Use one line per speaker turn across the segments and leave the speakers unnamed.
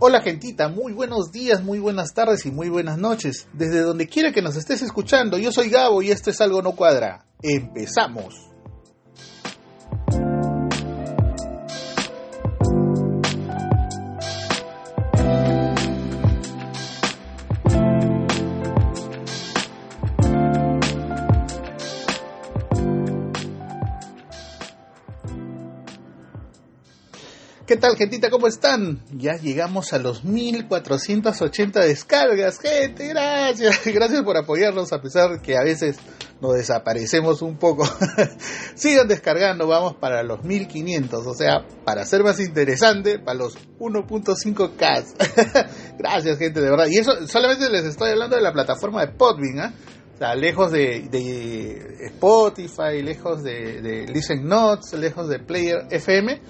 Hola gentita, muy buenos días, muy buenas tardes y muy buenas noches. Desde donde quiera que nos estés escuchando, yo soy Gabo y esto es Algo No Cuadra. Empezamos. ¿Qué tal, gentita? ¿Cómo están? Ya llegamos a los 1480 descargas. Gente, gracias. Gracias por apoyarnos a pesar que a veces nos desaparecemos un poco. Sigan descargando, vamos para los 1500. O sea, para ser más interesante, para los 1.5K. gracias, gente, de verdad. Y eso solamente les estoy hablando de la plataforma de Podbean, ¿ah? O sea, lejos de, Spotify, lejos de, de Listen Notes, lejos de Player FM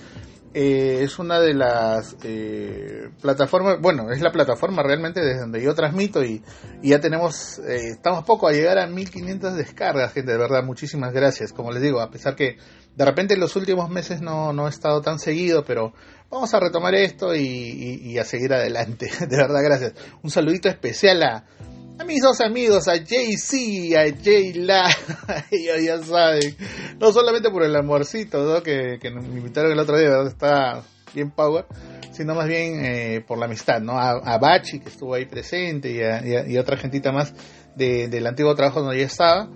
eh, es una de las eh, plataformas, bueno, es la plataforma realmente desde donde yo transmito y, ya tenemos, eh, estamos poco a llegar a 1500 descargas, gente, de verdad, muchísimas gracias. Como les digo, a pesar que de repente en los últimos meses no, no he estado tan seguido, pero vamos a retomar esto y a seguir adelante, de verdad, gracias. Un saludito especial a a mis dos amigos, a Jay-Z, a Jay-La, ya, ya saben, no solamente por el amorcito ¿no? que, que, me invitaron el otro día, ¿verdad? está bien power, sino más bien eh, por la amistad, ¿no? A, Bachi, que estuvo ahí presente, y, a, otra gentita más de, del antiguo trabajo donde ya estaba.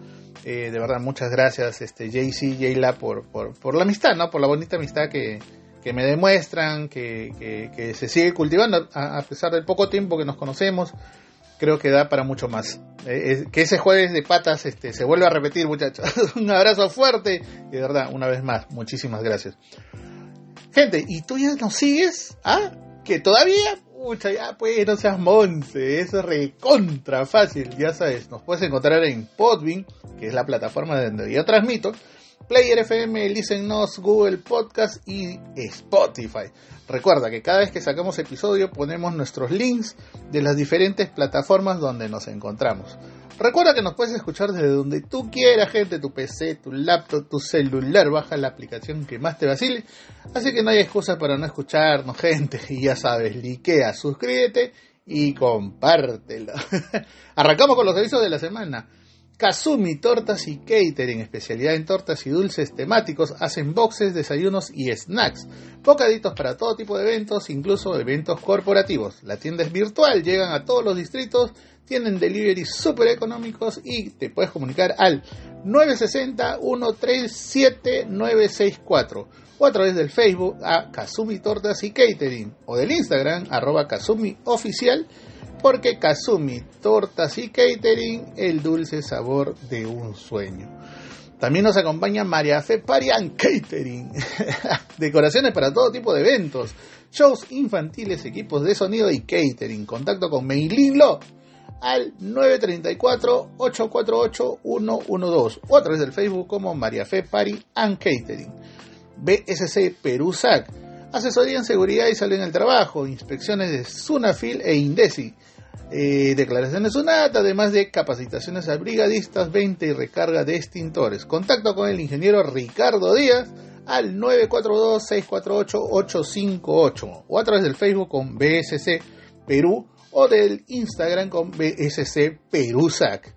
Eh, de verdad, muchas gracias, este, Jay-Z, Jay-La, por, por, por la amistad, ¿no? Por la bonita amistad que, que me demuestran, que, que, que se sigue cultivando a, a pesar del poco tiempo que nos conocemos creo que da para mucho más. Eh, que ese jueves de patas este, se vuelva a repetir, muchachos. un abrazo fuerte y de verdad, una vez más, muchísimas gracias. Gente, ¿y tú ya nos sigues? ¿Ah? ¿Que todavía? Pucha, ya pues, no seas monce, eso es recontra fácil, ya sabes, nos puedes encontrar en Podbean, que es la plataforma donde yo transmito, Player FM, Listen Nos, Google Podcast y Spotify. Recuerda que cada vez que sacamos episodio ponemos nuestros links de las diferentes plataformas donde nos encontramos. Recuerda que nos puedes escuchar desde donde tú quieras, gente, tu PC, tu laptop, tu celular, baja la aplicación que más te vacile. Así que no hay excusa para no escucharnos, gente. Y ya sabes, likea, suscríbete y compártelo. Arrancamos con los avisos de la semana. Kazumi Tortas y Catering, especialidad en tortas y dulces temáticos, hacen boxes, desayunos y snacks. Bocaditos para todo tipo de eventos, incluso eventos corporativos. La tienda es virtual, llegan a todos los distritos, tienen delivery súper económicos y te puedes comunicar al 960-137-964 o a través del Facebook a Kazumi Tortas y Catering o del Instagram arroba Kazumi Oficial porque Kazumi, tortas y catering, el dulce sabor de un sueño. También nos acompaña María Fe Parian Catering, decoraciones para todo tipo de eventos, shows infantiles, equipos de sonido y catering. Contacto con Meilin Lo al 934-848-112 o a través del Facebook como María Fe Pari and Catering. BSC Perusac, asesoría en seguridad y salud en el trabajo, inspecciones de Sunafil e Indesi eh, declaraciones UNAT, además de capacitaciones a brigadistas, 20 y recarga de extintores. Contacto con el ingeniero Ricardo Díaz al 942-648-858 o a través del Facebook con BSC Perú o del Instagram con BSC Perusac.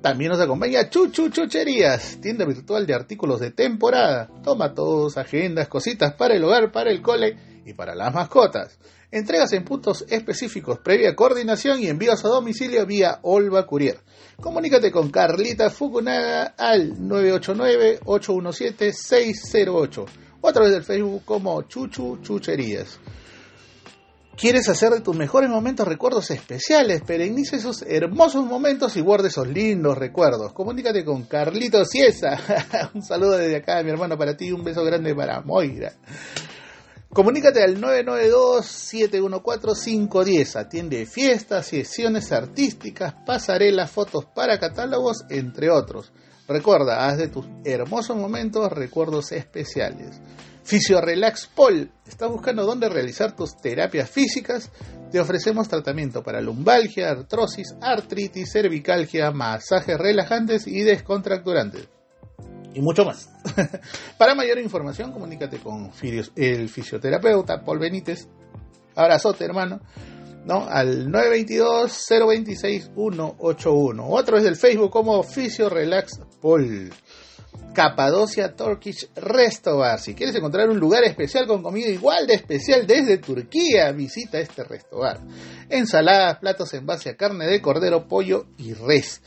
También nos acompaña Chuchu Chucherías, tienda virtual de artículos de temporada. Toma todos, agendas, cositas para el hogar, para el cole y para las mascotas. Entregas en puntos específicos previa coordinación y envíos a domicilio vía Olva Courier. Comunícate con Carlita Fukunaga al 989-817-608 o a través del Facebook como Chuchu Chucherías. ¿Quieres hacer de tus mejores momentos recuerdos especiales? Perenice esos hermosos momentos y guarde esos lindos recuerdos. Comunícate con Carlito Ciesa. un saludo desde acá, mi hermano, para ti. Un beso grande para Moira. Comunícate al 992-714-510. Atiende fiestas, sesiones artísticas, pasarelas, fotos para catálogos, entre otros. Recuerda, haz de tus hermosos momentos recuerdos especiales. Fisio Relax Pol. ¿Estás buscando dónde realizar tus terapias físicas? Te ofrecemos tratamiento para lumbalgia, artrosis, artritis, cervicalgia, masajes relajantes y descontracturantes y mucho más. Para mayor información, comunícate con el fisioterapeuta Paul Benítez Abrazote, hermano. ¿no? Al 922-026-181. O a través del Facebook como Oficio Relax Paul. Capadocia Turkish Resto Bar. Si quieres encontrar un lugar especial con comida igual de especial desde Turquía, visita este resto bar. Ensaladas, platos en base a carne de cordero, pollo y res.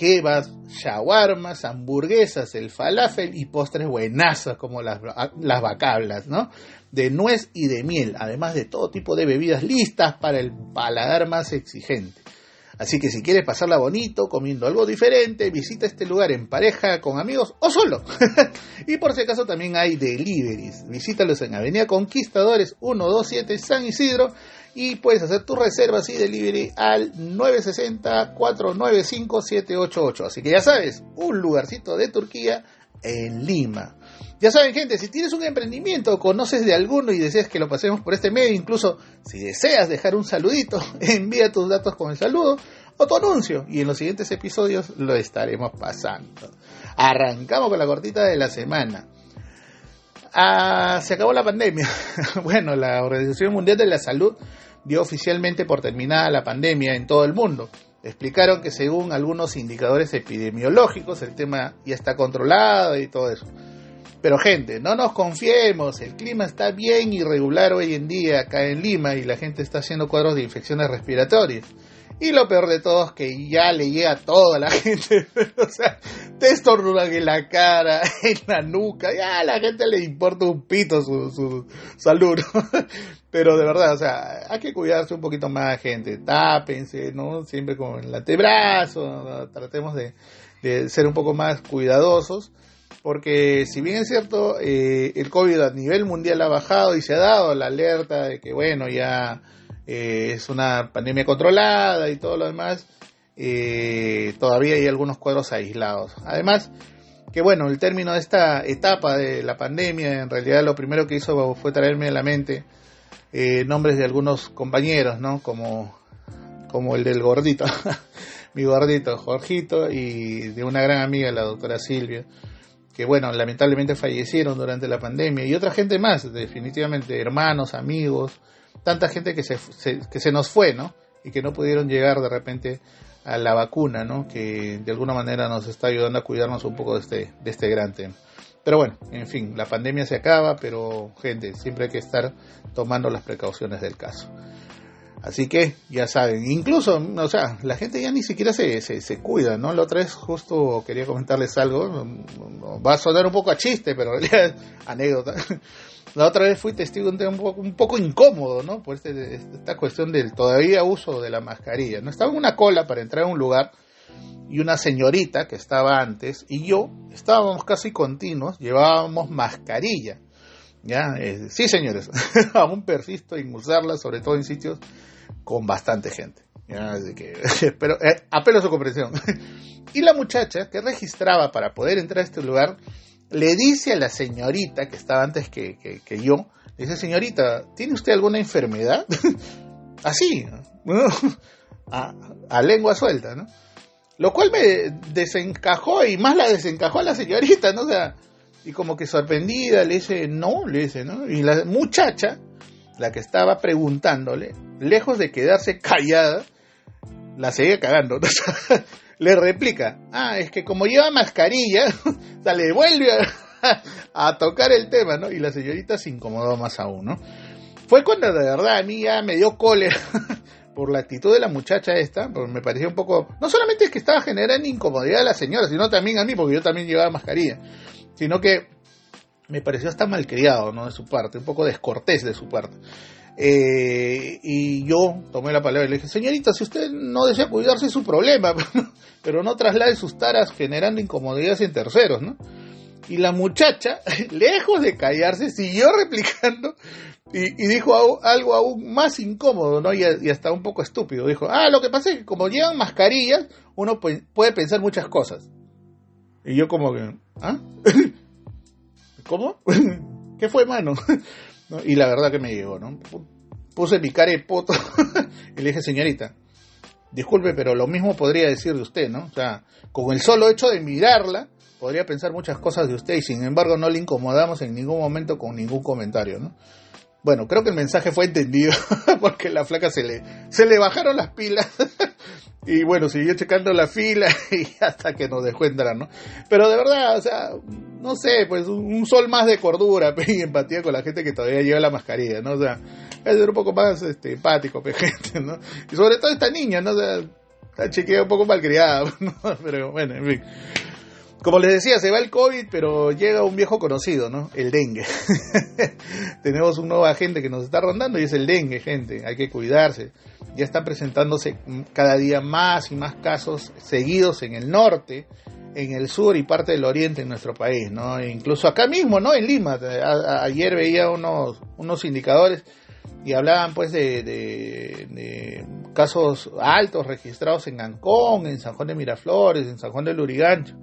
Kebabs, shawarmas, hamburguesas, el falafel y postres buenazos como las, las bacablas, ¿no? De nuez y de miel, además de todo tipo de bebidas listas para el paladar más exigente. Así que si quieres pasarla bonito, comiendo algo diferente, visita este lugar en pareja, con amigos o solo. y por si acaso también hay deliveries. Visítalos en Avenida Conquistadores 127 San Isidro y puedes hacer tu reservas y delivery al 960-495-788. Así que ya sabes, un lugarcito de Turquía en Lima. Ya saben, gente, si tienes un emprendimiento o conoces de alguno y deseas que lo pasemos por este medio, incluso si deseas dejar un saludito, envía tus datos con el saludo o tu anuncio y en los siguientes episodios lo estaremos pasando. Arrancamos con la cortita de la semana. Ah, se acabó la pandemia. bueno, la Organización Mundial de la Salud dio oficialmente por terminada la pandemia en todo el mundo. Explicaron que según algunos indicadores epidemiológicos el tema ya está controlado y todo eso. Pero gente, no nos confiemos, el clima está bien irregular hoy en día acá en Lima y la gente está haciendo cuadros de infecciones respiratorias. Y lo peor de todo es que ya le llega a toda la gente. o sea, te estornudan en la cara, en la nuca. Ya a la gente le importa un pito su, su salud. Pero de verdad, o sea, hay que cuidarse un poquito más, gente. Tápense, ¿no? Siempre con el antebrazo. Tratemos de, de ser un poco más cuidadosos porque si bien es cierto, eh, el COVID a nivel mundial ha bajado y se ha dado la alerta de que, bueno, ya eh, es una pandemia controlada y todo lo demás, eh, todavía hay algunos cuadros aislados. Además, que bueno, el término de esta etapa de la pandemia, en realidad lo primero que hizo fue traerme a la mente nombres de algunos compañeros, ¿no? Como, como el del gordito, mi gordito, Jorgito, y de una gran amiga, la doctora Silvia que bueno, lamentablemente fallecieron durante la pandemia y otra gente más, definitivamente hermanos, amigos, tanta gente que se, que se nos fue, ¿no? Y que no pudieron llegar de repente a la vacuna, ¿no? Que de alguna manera nos está ayudando a cuidarnos un poco de este, de este gran tema. Pero bueno, en fin, la pandemia se acaba, pero gente, siempre hay que estar tomando las precauciones del caso. Así que ya saben, incluso, o sea, la gente ya ni siquiera se, se, cuida, ¿no? La otra vez justo quería comentarles algo, va a sonar un poco a chiste, pero en realidad anécdota. La otra vez fui testigo de un poco, un poco incómodo, ¿no? Por este, esta cuestión del todavía uso de la mascarilla, ¿no? Estaba en una cola para entrar a un lugar y una señorita que estaba antes y yo estábamos casi continuos, llevábamos mascarilla. ¿Ya? Eh, sí, señores, aún persisto en usarla, sobre todo en sitios con bastante gente. Así que, pero eh, apelo a su comprensión. y la muchacha que registraba para poder entrar a este lugar le dice a la señorita que estaba antes que, que, yo, le dice, señorita, ¿tiene usted alguna enfermedad? Así, a, a, lengua suelta, ¿no? Lo cual me desencajó y más la desencajó a la señorita, ¿no? O sea, y como que sorprendida le dice, no, le dice, ¿no? Y la muchacha, la que estaba preguntándole, lejos de quedarse callada, la seguía cagando. le replica, ah, es que como lleva mascarilla, o sea, le vuelve a, tocar el tema, ¿no? Y la señorita se incomodó más aún, ¿no? Fue cuando de verdad a mí me dio cólera por la actitud de la muchacha esta, porque me pareció un poco, no solamente es que estaba generando incomodidad a la señora, sino también a mí, porque yo también llevaba mascarilla sino que me pareció hasta malcriado, ¿no? De su parte, un poco descortés de su parte. Eh, y yo tomé la palabra y le dije, señorita, si usted no desea cuidarse es su problema, pero no traslade sus taras generando incomodidades en terceros, ¿no? Y la muchacha, lejos de callarse, siguió replicando y, dijo algo, aún más incómodo, ¿no? Y, hasta un poco estúpido. Dijo, ah, lo que pasa es que como llevan mascarillas, uno puede pensar muchas cosas. Y yo como que, ¿ah? ¿Cómo? ¿Qué fue, mano? Y la verdad que me llegó, ¿no? Puse mi cara de poto y le dije, señorita, disculpe, pero lo mismo podría decir de usted, ¿no? O sea, con el solo hecho de mirarla, podría pensar muchas cosas de usted y sin embargo no le incomodamos en ningún momento con ningún comentario, ¿no? Bueno, creo que el mensaje fue entendido porque la flaca se le, se le bajaron las pilas y bueno, siguió checando la fila y hasta que nos dejó entrar, ¿no? Pero de verdad, o sea, no sé, pues un, sol más de cordura y empatía con la gente que todavía lleva la mascarilla, ¿no? O sea, es ser un poco más este, empático, gente, ¿no? Y sobre todo esta niña, ¿no? O sea, la chequea un poco malcriada, ¿no? Pero bueno, en fin. Como les decía, se va el COVID, pero llega un viejo conocido, ¿no? El dengue. Tenemos un nuevo agente que nos está rondando y es el dengue, gente. Hay que cuidarse. Ya están presentándose cada día más y más casos seguidos en el norte, en el sur y parte del oriente en nuestro país, ¿no? E incluso acá mismo, ¿no? En Lima. ayer veía unos, unos indicadores y hablaban pues de, de, casos altos registrados en Ancón, en San Juan de Miraflores, en San Juan de Lurigancho.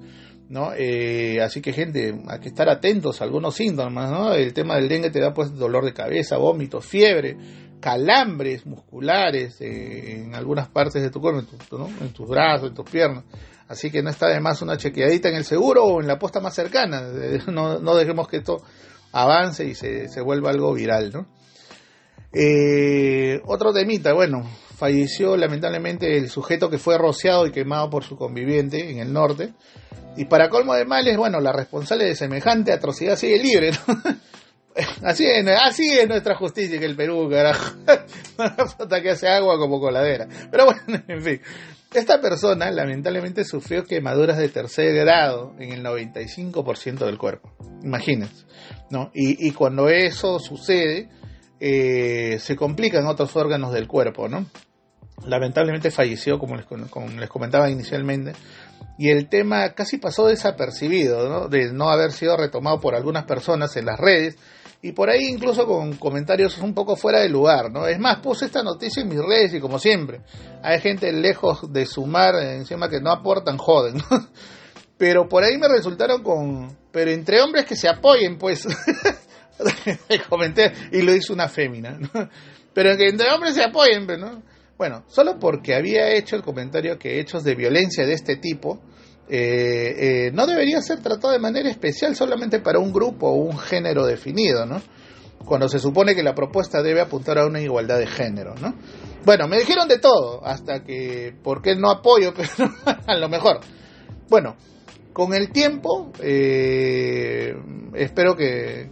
¿No? Eh, así que gente, hay que estar atentos a algunos síntomas, ¿no? El tema del dengue te da pues dolor de cabeza, vómitos, fiebre, calambres musculares eh, en algunas partes de tu cuerpo, en, tus brazos, en tus piernas. Así que no está de más una chequeadita en el seguro o en la posta más cercana. No, no dejemos que esto avance y se, se vuelva algo viral, ¿no? Eh, otro temita, bueno, falleció lamentablemente el sujeto que fue rociado y quemado por su conviviente en el norte. Y para colmo de males, bueno, la responsable de semejante atrocidad sigue libre, Así es, así es nuestra justicia que el Perú, carajo. Que hace agua como coladera. Pero bueno, en fin. Esta persona lamentablemente sufrió quemaduras de tercer grado en el 95% del cuerpo. Imagínense. ¿no? Y, y cuando eso sucede, eh, se complican otros órganos del cuerpo, ¿no? Lamentablemente falleció, como les, como les comentaba inicialmente, y el tema casi pasó desapercibido, ¿no? De no haber sido retomado por algunas personas en las redes, y por ahí incluso con comentarios un poco fuera de lugar, ¿no? Es más, puse esta noticia en mis redes y como siempre, hay gente lejos de sumar, encima que no aportan, joden, Pero por ahí me resultaron con... Pero entre hombres que se apoyen, pues. comenté y lo hizo una fémina, Pero que entre hombres se apoyen, ¿no? Bueno, solo porque había hecho el comentario que hechos de violencia de este tipo eh, eh, no debería ser tratado de manera especial solamente para un grupo o un género definido, ¿no? Cuando se supone que la propuesta debe apuntar a una igualdad de género, ¿no? Bueno, me dijeron de todo, hasta que, ¿por qué no apoyo? Pero a lo mejor. Bueno, con el tiempo, eh, espero que,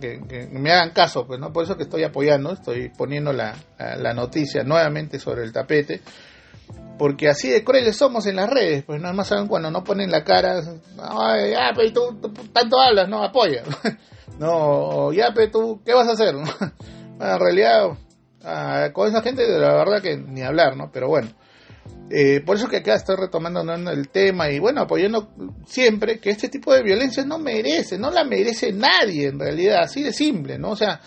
me hagan caso, pues, ¿no? Por eso que estoy apoyando, estoy poniendo la, noticia nuevamente sobre el tapete, porque así de crueles somos en las redes, pues nada más saben cuando no ponen la cara, ay, ya, pero tú, tanto hablas, no, apoya. no, ya, pero tú, ¿qué vas a hacer? en realidad, ah, con esa gente, la verdad que ni hablar, ¿no? Pero bueno. Eh, por eso que acá estoy retomando el tema y bueno, apoyando siempre que este tipo de violencia no merece, no la merece nadie en realidad, así de simple, ¿no? O sea,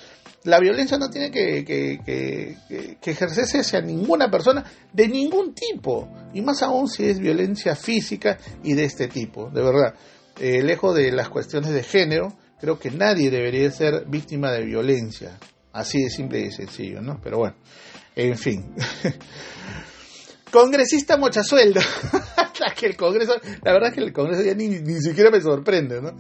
la violencia no tiene que, que, ejercerse hacia ninguna persona de ningún tipo, y más aún si es violencia física y de este tipo, de verdad. Eh, lejos de las cuestiones de género, creo que nadie debería ser víctima de violencia, así de simple y sencillo, ¿no? Pero bueno, en fin. Congresista mochasueldo. que el Congreso, la verdad es que el Congreso ya ni, ni siquiera me sorprende, ¿no?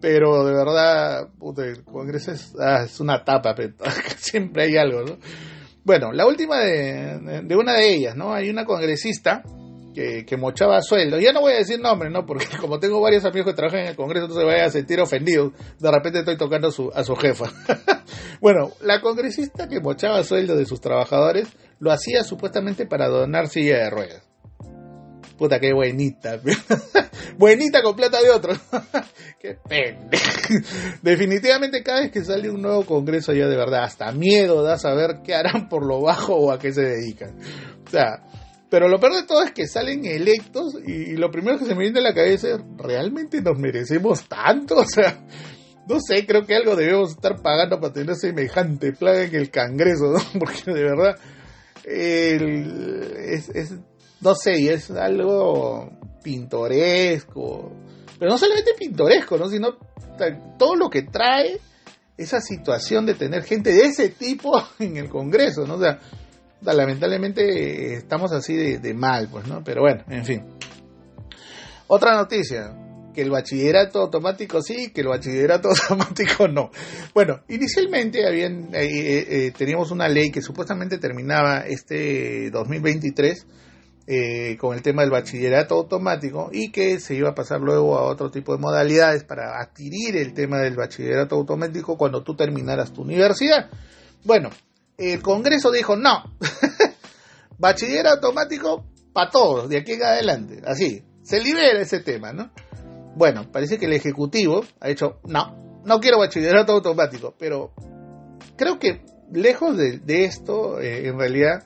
Pero de verdad, el Congreso es, ah, es una tapa, siempre hay algo, ¿no? Bueno, la última de, de, una de ellas, ¿no? Hay una congresista que, mochaba sueldo. Ya no voy a decir nombre, ¿no? Porque como tengo varios amigos que trabajan en el Congreso, no se vayan a sentir ofendidos. De repente estoy tocando a su, a su jefa. bueno, la congresista que mochaba sueldo de sus trabajadores lo hacía supuestamente para donar silla de ruedas. Puta, qué buenita. buenita con plata de otro. qué pende. Definitivamente cada vez que sale un nuevo congreso ya de verdad, hasta miedo da saber qué harán por lo bajo o a qué se dedican. O sea, pero lo peor de todo es que salen electos y, lo primero que se me viene a la cabeza es, ¿realmente nos merecemos tanto? O sea, no sé, creo que algo debemos estar pagando para tener semejante plaga en el Congreso, ¿no? Porque de verdad es, es, no sé, es algo pintoresco, pero no solamente pintoresco, ¿no? sino todo lo que trae esa situación de tener gente de ese tipo en el Congreso, ¿no? O sea, lamentablemente estamos así de, mal, pues, ¿no? Pero bueno, en fin. Otra noticia, que el bachillerato automático sí, que el bachillerato automático no. Bueno, inicialmente habían, eh, eh, eh, teníamos una ley que supuestamente terminaba este 2023 con el tema del bachillerato automático y que se iba a pasar luego a otro tipo de modalidades para adquirir el tema del bachillerato automático cuando tú terminaras tu universidad. Bueno, el Congreso dijo no, bachillerato automático para todos, de aquí en adelante, así, se libera ese tema, ¿no? Bueno, parece que el Ejecutivo ha dicho, no, no quiero bachillerato automático, pero creo que lejos de, esto, eh, en realidad,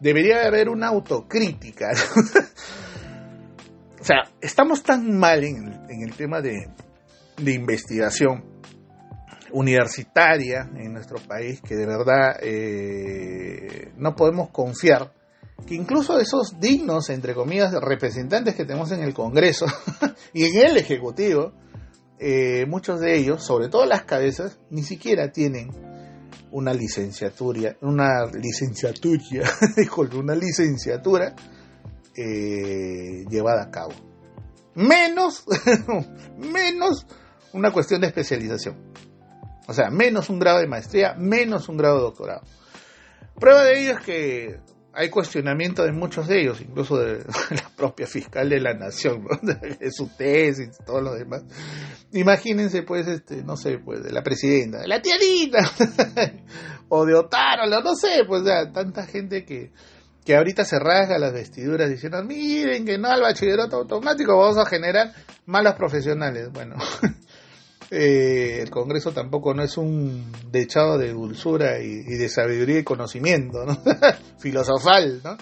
debería haber una autocrítica. o sea, estamos tan mal en, el tema de, investigación universitaria en nuestro país que de verdad eh, no podemos confiar que incluso esos dignos, entre comillas, representantes que tenemos en el Congreso y en el Ejecutivo, eh, muchos de ellos, sobre todo las cabezas, ni siquiera tienen una licenciatura, una licenciatura, una licenciatura eh, llevada a cabo. Menos, menos una cuestión de especialización. O sea, menos un grado de maestría, menos un grado de doctorado. Prueba de ello es que hay cuestionamiento de muchos de ellos, incluso de la propia fiscal de la nación, de su tesis todo lo demás. Imagínense, pues, este, no sé, pues, de la presidenta, de la tianita, o de Otaro, no sé, pues, ya, tanta gente que, que ahorita se rasga las vestiduras diciendo, miren que no al bachillerato automático vamos a generar malos profesionales. Bueno, eh, el Congreso tampoco no es un dechado de dulzura y, de sabiduría y conocimiento, ¿no? filosofal, ¿no?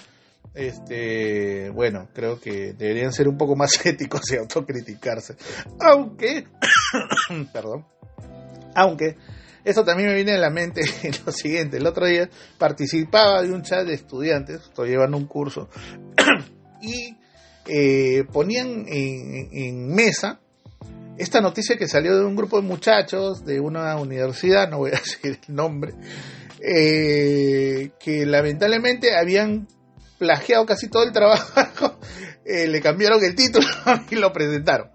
Este, bueno, creo que deberían ser un poco más éticos y autocriticarse. Aunque, perdón, aunque, eso también me viene a la mente lo siguiente, el otro día participaba de un chat de estudiantes, estoy llevando un curso, y eh, ponían en mesa esta noticia que salió de un grupo de muchachos de una universidad, no voy a decir el nombre, eh, que lamentablemente habían plagiado casi todo el trabajo, eh, le cambiaron el título y lo presentaron.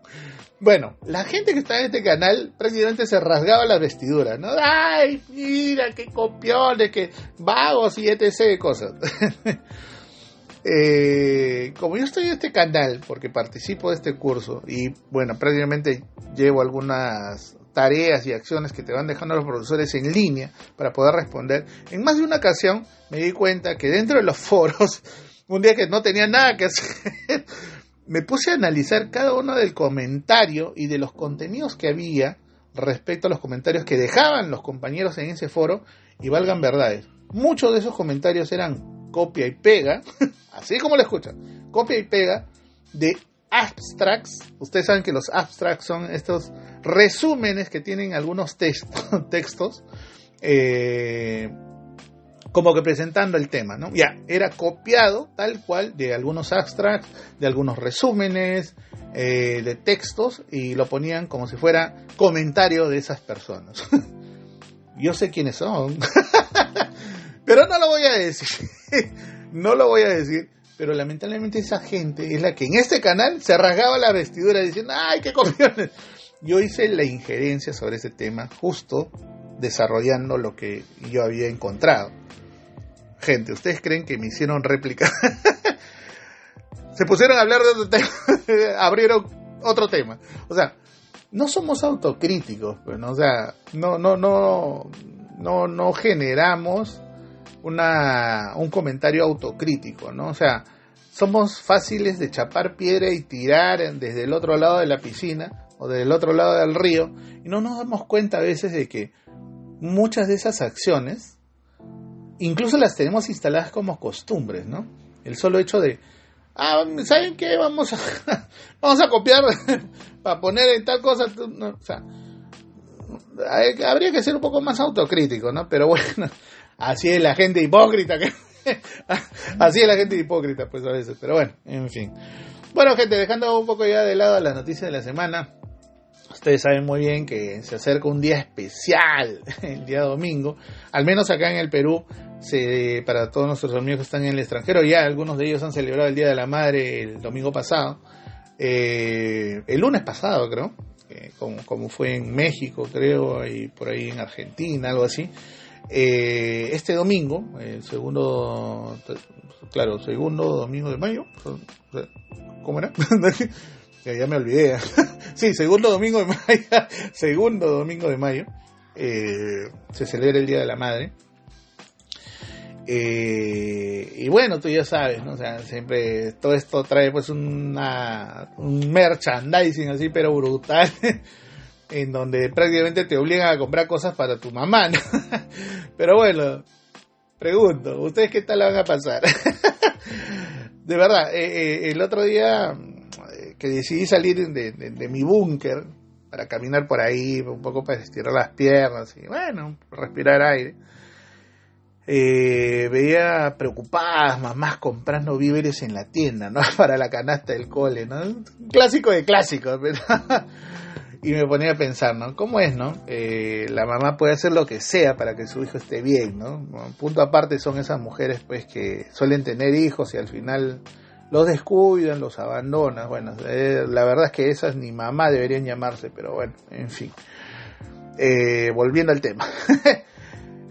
Bueno, la gente que está en este canal prácticamente se rasgaba las vestiduras, ¿no? ¡Ay, mira, qué copiones, qué vagos y etc. cosas! Eh, como yo estoy en este canal, porque participo de este curso y bueno, prácticamente llevo algunas tareas y acciones que te van dejando los profesores en línea para poder responder, en más de una ocasión me di cuenta que dentro de los foros, un día que no tenía nada que hacer, me puse a analizar cada uno del comentario y de los contenidos que había respecto a los comentarios que dejaban los compañeros en ese foro y valgan verdades. Muchos de esos comentarios eran copia y pega, así como lo escuchan, copia y pega de abstracts. Ustedes saben que los abstracts son estos resúmenes que tienen algunos textos, eh, como que presentando el tema, ¿no? Ya, era copiado tal cual de algunos abstracts, de algunos resúmenes, eh, de textos, y lo ponían como si fuera comentario de esas personas. Yo sé quiénes son. Pero no lo voy a decir. no lo voy a decir. Pero lamentablemente esa gente es la que en este canal se rasgaba la vestidura diciendo, ¡ay, qué copiones! Yo hice la injerencia sobre ese tema justo desarrollando lo que yo había encontrado. Gente, ¿ustedes creen que me hicieron réplica? se pusieron a hablar de otro tema, abrieron otro tema. O sea, no somos autocríticos, pues, o sea, no, no, no, no, no generamos una, un comentario autocrítico, ¿no? O sea, somos fáciles de chapar piedra y tirar desde el otro lado de la piscina o del otro lado del río y no nos damos cuenta a veces de que muchas de esas acciones incluso las tenemos instaladas como costumbres, ¿no? El solo hecho de, ah, ¿saben qué? Vamos a, vamos a copiar para poner en tal cosa, o sea, habría que ser un poco más autocrítico, ¿no? Pero bueno, Así es la gente hipócrita. Que... Así es la gente hipócrita, pues a veces. Pero bueno, en fin. Bueno, gente, dejando un poco ya de lado las noticias de la semana. Ustedes saben muy bien que se acerca un día especial, el día domingo. Al menos acá en el Perú, se, para todos nuestros amigos que están en el extranjero, ya algunos de ellos han celebrado el Día de la Madre el domingo pasado. Eh, el lunes pasado, creo, como, como, fue en México, creo, y por ahí en Argentina, algo así. Eh, este domingo, el segundo, claro, segundo domingo de mayo, ¿cómo era? ya me olvidé. sí, segundo domingo de mayo, segundo domingo de mayo, eh, se celebra el Día de la Madre. Eh, y bueno, tú ya sabes, ¿no? O sea, siempre todo esto trae pues una, un merchandising así, pero brutal, en donde prácticamente te obligan a comprar cosas para tu mamá, pero bueno, pregunto, ¿ustedes qué tal la van a pasar? de verdad, eh, eh, el otro día que decidí salir de, mi búnker para caminar por ahí, un poco para estirar las piernas y bueno, respirar aire eh, veía preocupadas mamás comprando víveres en la tienda, ¿no? Para la canasta del cole, ¿no? clásico de clásicos, y me ponía a pensar, ¿no? ¿Cómo es, no? Eh, la mamá puede hacer lo que sea para que su hijo esté bien, ¿no? Punto aparte son esas mujeres, pues, que suelen tener hijos y al final los descuidan, los abandonan. Bueno, eh, la verdad es que esas ni mamá deberían llamarse, pero bueno, en fin. Eh, volviendo al tema.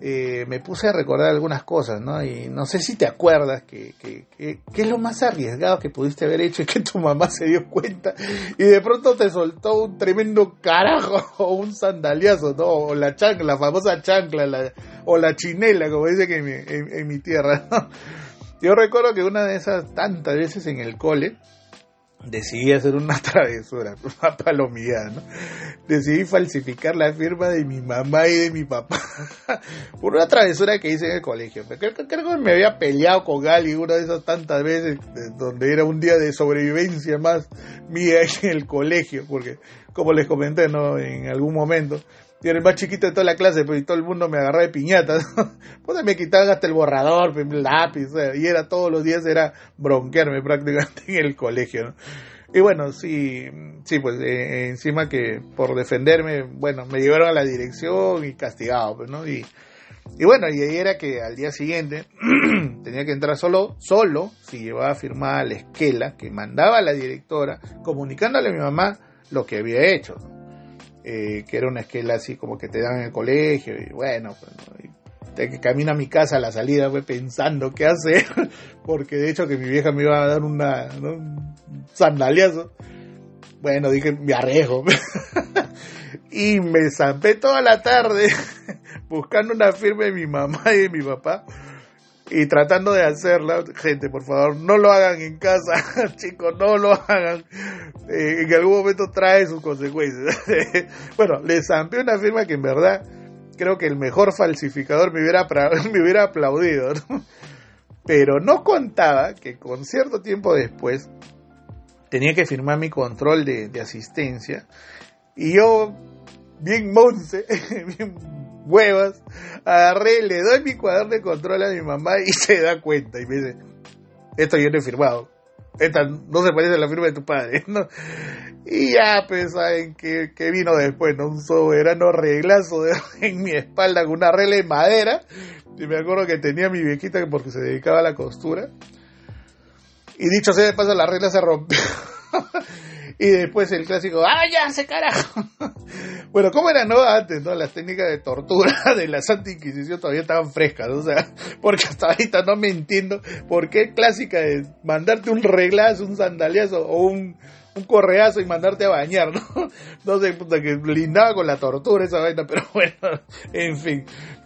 Eh, me puse a recordar algunas cosas, ¿no? Y no sé si te acuerdas que, que, es lo más arriesgado que pudiste haber hecho y que tu mamá se dio cuenta y de pronto te soltó un tremendo carajo o un sandaliazo, ¿no? O la chancla, la famosa chancla, o la chinela, como dice que en, mi tierra, ¿no? Yo recuerdo que una de esas tantas veces en el cole, decidí hacer una travesura, una palomía, ¿no? Decidí falsificar la firma de mi mamá y de mi papá por una travesura que hice en el colegio. Creo, creo que me había peleado con Gali una de esas tantas veces, donde era un día de sobrevivencia más mía en el colegio, porque como les comenté, ¿no? En algún momento y era el más chiquito de toda la clase, pues, y todo el mundo me agarraba de piñatas. pues me quitaban hasta el borrador, el lápiz, y era todos los días, era bronquearme prácticamente en el colegio, Y bueno, sí, sí, pues eh, encima que por defenderme, bueno, me llevaron a la dirección y castigado, pues, ¿no? Y, y bueno, y ahí era que al día siguiente tenía que entrar solo, solo, si llevaba firmada la esquela que mandaba la directora, comunicándole a mi mamá lo que había hecho, eh, que era una esquela así como que te dan en el colegio, y bueno, pues, que camino a mi casa a la salida fue pensando qué hacer, porque de hecho que mi vieja me iba a dar una, un sandaliazo. Bueno, dije, me arriesgo. y me zampé toda la tarde buscando una firma de mi mamá y de mi papá y tratando de hacerla, gente, por favor, no lo hagan en casa, chicos, no lo hagan. Eh, en algún momento trae sus consecuencias. bueno, les zampé una firma que en verdad creo que el mejor falsificador me hubiera, me hubiera aplaudido, Pero no contaba que con cierto tiempo después tenía que firmar mi control de, de asistencia y yo, bien monce, bien huevas, agarré, le doy mi cuaderno de control a mi mamá y se da cuenta y me dice, esto yo no he firmado, esta no se parece a la firma de tu padre, ¿no? Y ya, pues, ¿saben qué, vino después? ¿no? Un soberano reglazo en mi espalda con una regla de madera. Y me acuerdo que tenía mi viejita porque se dedicaba a la costura. Y dicho sea de paso, la regla se rompió. Y después el clásico, ¡ah, ya, se carajo! bueno, ¿cómo era, no? Antes, ¿no? Las técnicas de tortura de la Santa Inquisición todavía estaban frescas, o sea, porque hasta ahorita no me entiendo por qué clásica de mandarte un reglazo, un sandaliazo o un, un correazo y mandarte a bañar, ¿no? No sé, puta, que lindaba con la tortura esa vaina, pero bueno, en fin.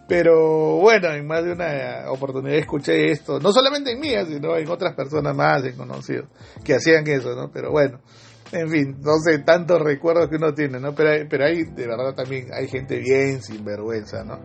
Pero bueno, en más de una oportunidad escuché esto, no solamente en mí, sino en otras personas más, en conocidos, que hacían eso, ¿no? Pero bueno, en fin, no sé, tantos recuerdos que uno tiene, ¿no? Pero, pero ahí de verdad también hay gente bien sin vergüenza, ¿no?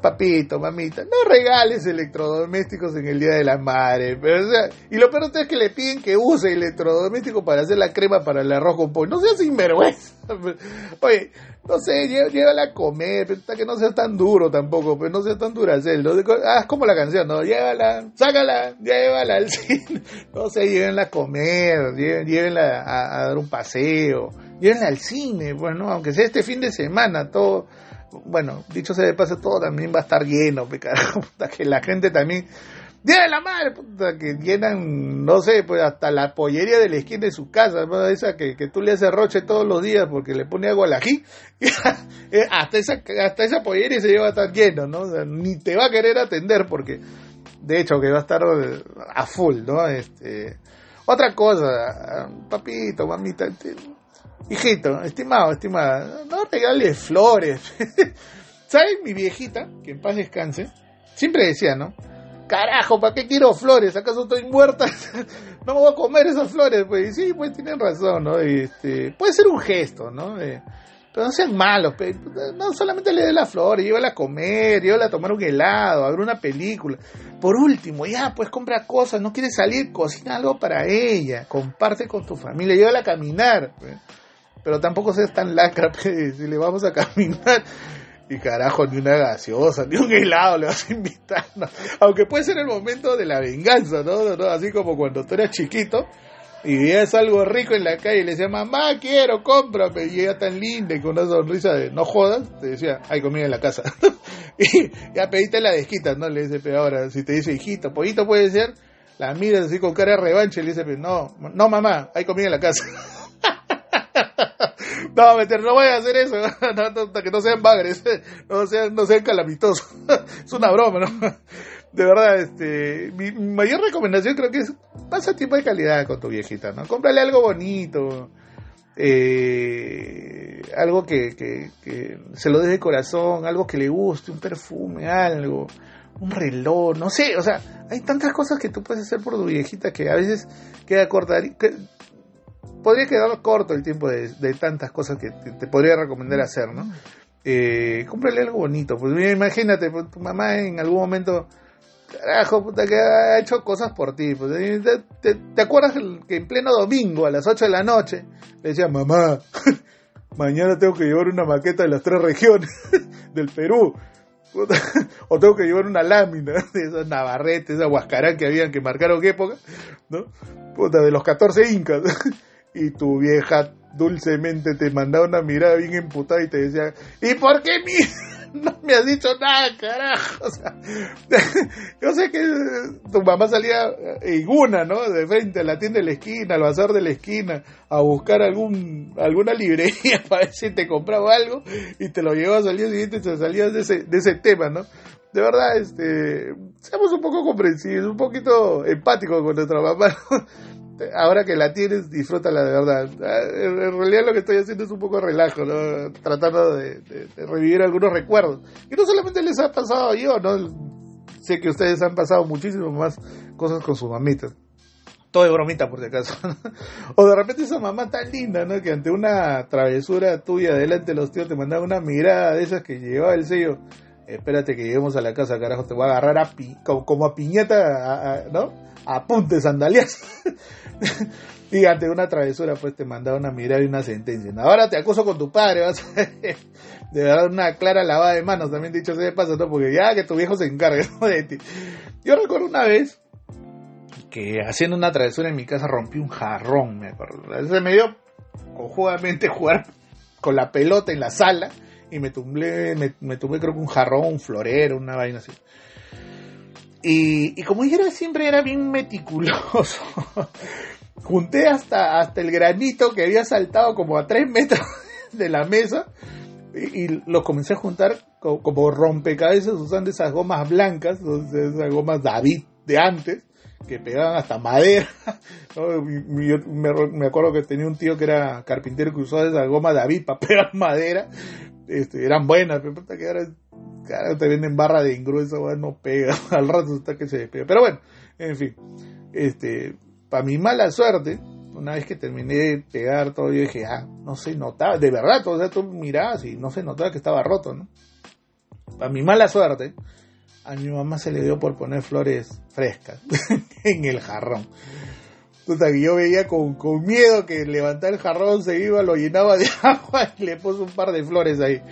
Papito, mamita, no regales electrodomésticos en el Día de la Madre. Pero, o sea, y lo peor es que le piden que use electrodomésticos para hacer la crema para el arroz con pollo. No seas sinvergüenza. Oye, no sé, llévala a comer, pero que no sea tan duro tampoco, pero no sea tan duracel. ¿no? Ah, es como la canción, ¿no? Llévala, sácala, llévala al cine. No sé, llévenla a comer, llévenla a, dar un paseo, llévenla al cine, bueno, aunque sea este fin de semana, todo bueno, dicho sea de paso, todo también va a estar lleno, que la gente también Día de la madre, puta, que llenan, no sé, pues hasta la pollería de la esquina de su casa, ¿no? esa que, que tú le haces roche todos los días porque le pone agua al ají, hasta esa, hasta esa pollería se lleva tan lleno, ¿no? ni te va a querer atender porque, de hecho, que va a estar eh, a full, ¿no? Este, otra cosa, papito, mamita, hijito, estimado, estimada, no regales flores. ¿Sabes? Mi viejita, que en paz descanse, siempre decía, ¿no? carajo, ¿para qué quiero flores? ¿Acaso estoy muerta? no me voy a comer esas flores, pues. Y sí, pues tienen razón, ¿no? Este, puede ser un gesto, ¿no? Eh, pero no sean malos, no solamente le dé las flores, llévala a comer, llévala a tomar un helado, a una película. Por último, ya, pues compra cosas, no quieres salir, cocina algo para ella, comparte con tu familia, llévala a caminar. Pero tampoco seas tan lacra, si le vamos a caminar y carajo, ni una gaseosa, ni un helado le vas a invitar. Aunque puede ser el momento de la venganza, ¿no? ¿no? Así como cuando tú eras chiquito y veías algo rico en la calle y le decías, mamá, quiero, cómprame. Y ella tan linda y con una sonrisa de no jodas, te decía, hay comida en la casa. y ya pediste la desquita, ¿no? Le dice, pero ahora, si te dice, hijito, pollito puede ser, la miras así con cara de revancha y le dice, no, no mamá, hay comida en la casa. No, meter, no voy a hacer eso, que no sean bagres, no sean, no sean calamitosos. es una broma, ¿no? De verdad, este, mi mayor recomendación creo que es pasa tiempo de calidad con tu viejita, ¿no? Cómprale algo bonito, eh, algo que, que, que se lo dé de corazón, algo que le guste, un perfume, algo, un reloj, no sé, o sea, hay tantas cosas que tú puedes hacer por tu viejita que a veces queda corta, podría quedar corto el tiempo de, tantas cosas que te, podría recomendar hacer, ¿no? Eh, cómprale algo bonito. Pues imagínate, pues, tu mamá en algún momento, carajo, puta, que ha hecho cosas por ti. Pues, te, acuerdas que en pleno domingo, a las 8 de la noche, le decía, mamá, mañana tengo que llevar una maqueta de las tres regiones del Perú? o tengo que llevar una lámina de esas navarretes, esa huascarán que habían que marcaron época, ¿no? Puta, de los 14 incas y tu vieja dulcemente te mandaba una mirada bien emputada y te decía, ¿y por qué mi no me has dicho nada, carajo? O sea, yo sé que tu mamá salía en una, ¿no? De frente a la tienda de la esquina, al bazar de la esquina, a buscar algún alguna librería para ver si te compraba algo y te lo llevabas al día siguiente y te salías de ese, de ese tema, ¿no? De verdad, este, seamos un poco comprensivos, un poquito empáticos con nuestra mamá. Ahora que la tienes, disfrútala de verdad. Ah, en realidad lo que estoy haciendo es un poco relajo, ¿no? tratando de, revivir algunos recuerdos. Y no solamente les ha pasado yo, ¿no? sé que ustedes han pasado muchísimas más cosas con su mamita. Todo de bromita, por si acaso. o de repente esa mamá tan linda, ¿no? Que ante una travesura tuya delante de los tíos te mandaba una mirada de esas que llevaba el sello. Espérate que lleguemos a la casa, carajo, te voy a agarrar a como, a piñata, ¿no? A punte sandalias. y ante una travesura, pues te mandaba una mirada y una sentencia. Ahora te acuso con tu padre, vas a de verdad una clara lavada de manos, también dicho se de paso, ¿no? Porque ya que tu viejo se encargue de ti. Yo recuerdo una vez que haciendo una travesura en mi casa rompí un jarrón, me acuerdo. Se me dio conjugadamente jugar con la pelota en la sala y me tumbé, me, me tumbé creo que un jarrón, un florero, una vaina así. Y, como yo era, siempre era bien meticuloso, junté hasta, hasta el granito que había saltado como a tres metros de la mesa y, lo comencé a juntar como, rompecabezas usando esas gomas blancas, esas gomas David de antes, que pegaban hasta madera. me, acuerdo que tenía un tío que era carpintero que usaba esas gomas David para pegar madera. Este, eran buenas, pero que ahora te venden barra de ingrueso, no pega. Al rato está que se despega. Pero bueno, en fin. Este, para mi mala suerte, una vez que terminé de pegar todo, yo dije, ah, no se notaba, de verdad, o sea, tú mirabas y no se notaba que estaba roto, ¿no? Para mi mala suerte, a mi mamá se le dio por poner flores frescas en el jarrón. Puta, que yo veía con, con miedo que levantar el jarrón se iba, lo llenaba de agua y le puso un par de flores ahí.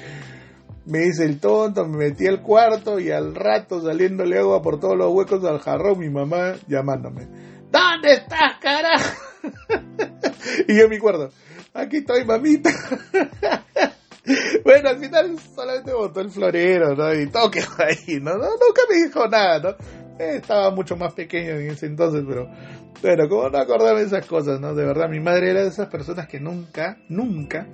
Me hice el tonto, me metí al cuarto y al rato saliéndole agua por todos los huecos al jarrón, mi mamá llamándome. ¿Dónde estás, carajo? y yo en mi cuarto, aquí estoy, mamita. bueno, al final solamente botó el florero, ¿no? Y todo quedó ahí. ¿no? Nunca me dijo nada, ¿no? Estaba mucho más pequeño en ese entonces, pero bueno, como no acordarme de esas cosas, ¿no? De verdad, mi madre era de esas personas que nunca, nunca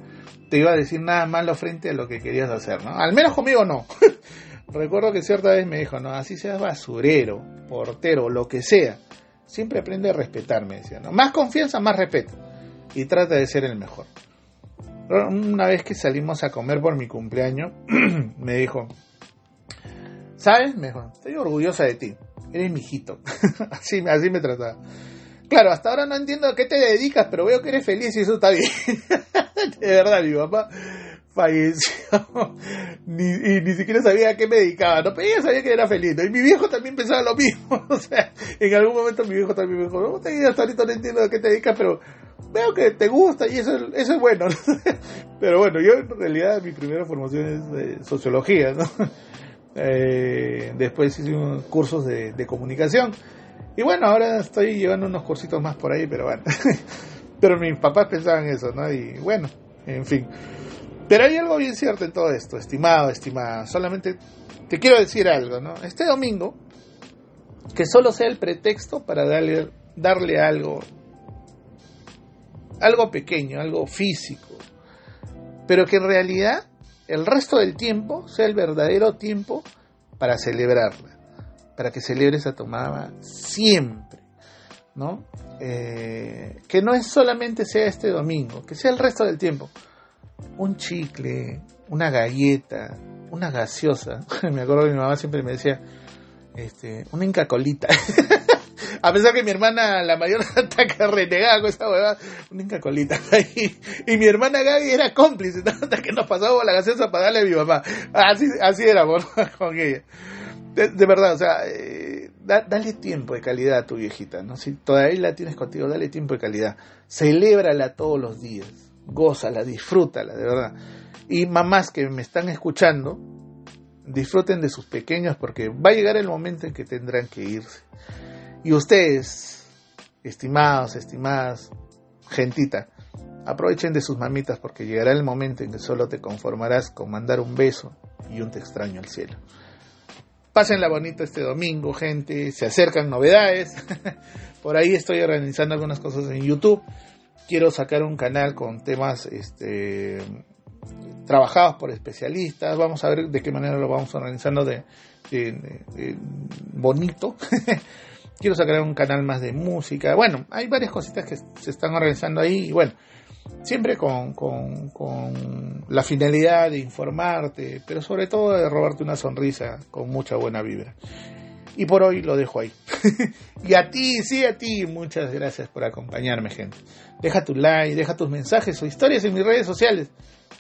te iba a decir nada malo frente a lo que querías hacer, ¿no? Al menos conmigo no. Recuerdo que cierta vez me dijo, no, así seas basurero, portero, lo que sea, siempre aprende a respetarme, decía, ¿no? Más confianza, más respeto. Y trata de ser el mejor. Una vez que salimos a comer por mi cumpleaños, me dijo, ¿sabes? Me dijo, estoy orgullosa de ti, eres mi hijito. así, así me trataba. Claro, hasta ahora no entiendo a qué te dedicas, pero veo que eres feliz y eso está bien. de verdad, mi papá falleció ni, y ni siquiera sabía a qué me dedicaba, ¿no? pero ella sabía que era feliz, Y mi viejo también pensaba lo mismo, o sea, en algún momento mi viejo también me dijo, no, hasta ahorita no entiendo a qué te dedicas, pero veo que te gusta y eso, eso es bueno, pero bueno, yo en realidad mi primera formación es de sociología, ¿no? Eh, después hice unos cursos de, de comunicación y bueno, ahora estoy llevando unos cursitos más por ahí, pero bueno. pero mis papás pensaban eso, ¿no? Y bueno, en fin. Pero hay algo bien cierto en todo esto, estimado, estimada. Solamente te quiero decir algo, ¿no? Este domingo, que solo sea el pretexto para darle, darle algo, algo pequeño, algo físico, pero que en realidad el resto del tiempo sea el verdadero tiempo para celebrarla, para que celebres a tu mamá siempre, ¿no? Eh, que no es solamente sea este domingo, que sea el resto del tiempo un chicle, una galleta, una gaseosa. me acuerdo que mi mamá siempre me decía, este, una incacolita. A pesar que mi hermana, la mayor, ataca renegada con esa huevada, una incacolita. y, mi hermana Gaby era cómplice, hasta que nos pasaba la gaseosa para darle a mi mamá. Así, así era con ella. De, verdad, o sea, eh, dale tiempo de calidad a tu viejita, ¿no? Si todavía la tienes contigo, dale tiempo de calidad. Celébrala todos los días gózala, disfrútala, de verdad. Y mamás que me están escuchando, disfruten de sus pequeños porque va a llegar el momento en que tendrán que irse. Y ustedes, estimados, estimadas, gentita, aprovechen de sus mamitas porque llegará el momento en que solo te conformarás con mandar un beso y un te extraño al cielo. Pásenla bonita este domingo, gente. Se acercan novedades. Por ahí estoy organizando algunas cosas en YouTube quiero sacar un canal con temas este, trabajados por especialistas. Vamos a ver de qué manera lo vamos organizando de, bonito. quiero sacar un canal más de música. Bueno, hay varias cositas que se están organizando ahí y bueno, siempre con, con, con la finalidad de informarte, pero sobre todo de robarte una sonrisa con mucha buena vibra. Y por hoy lo dejo ahí. y a ti, sí, a ti, muchas gracias por acompañarme, gente. Deja tu like, deja tus mensajes o historias en mis redes sociales.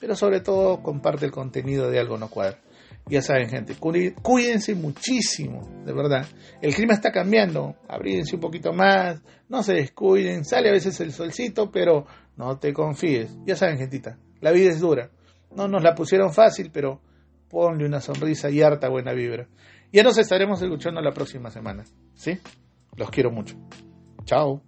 Pero sobre todo, comparte el contenido de Algo No Cuadra. Ya saben, gente, cuídense muchísimo, de verdad. El clima está cambiando, abrídense un poquito más, no se descuiden, sale a veces el solcito, pero no te confíes. Ya saben, gentita, la vida es dura. No nos la pusieron fácil, pero ponle una sonrisa y harta buena vibra. Ya nos estaremos escuchando la próxima semana. ¿Sí? Los quiero mucho. Chao.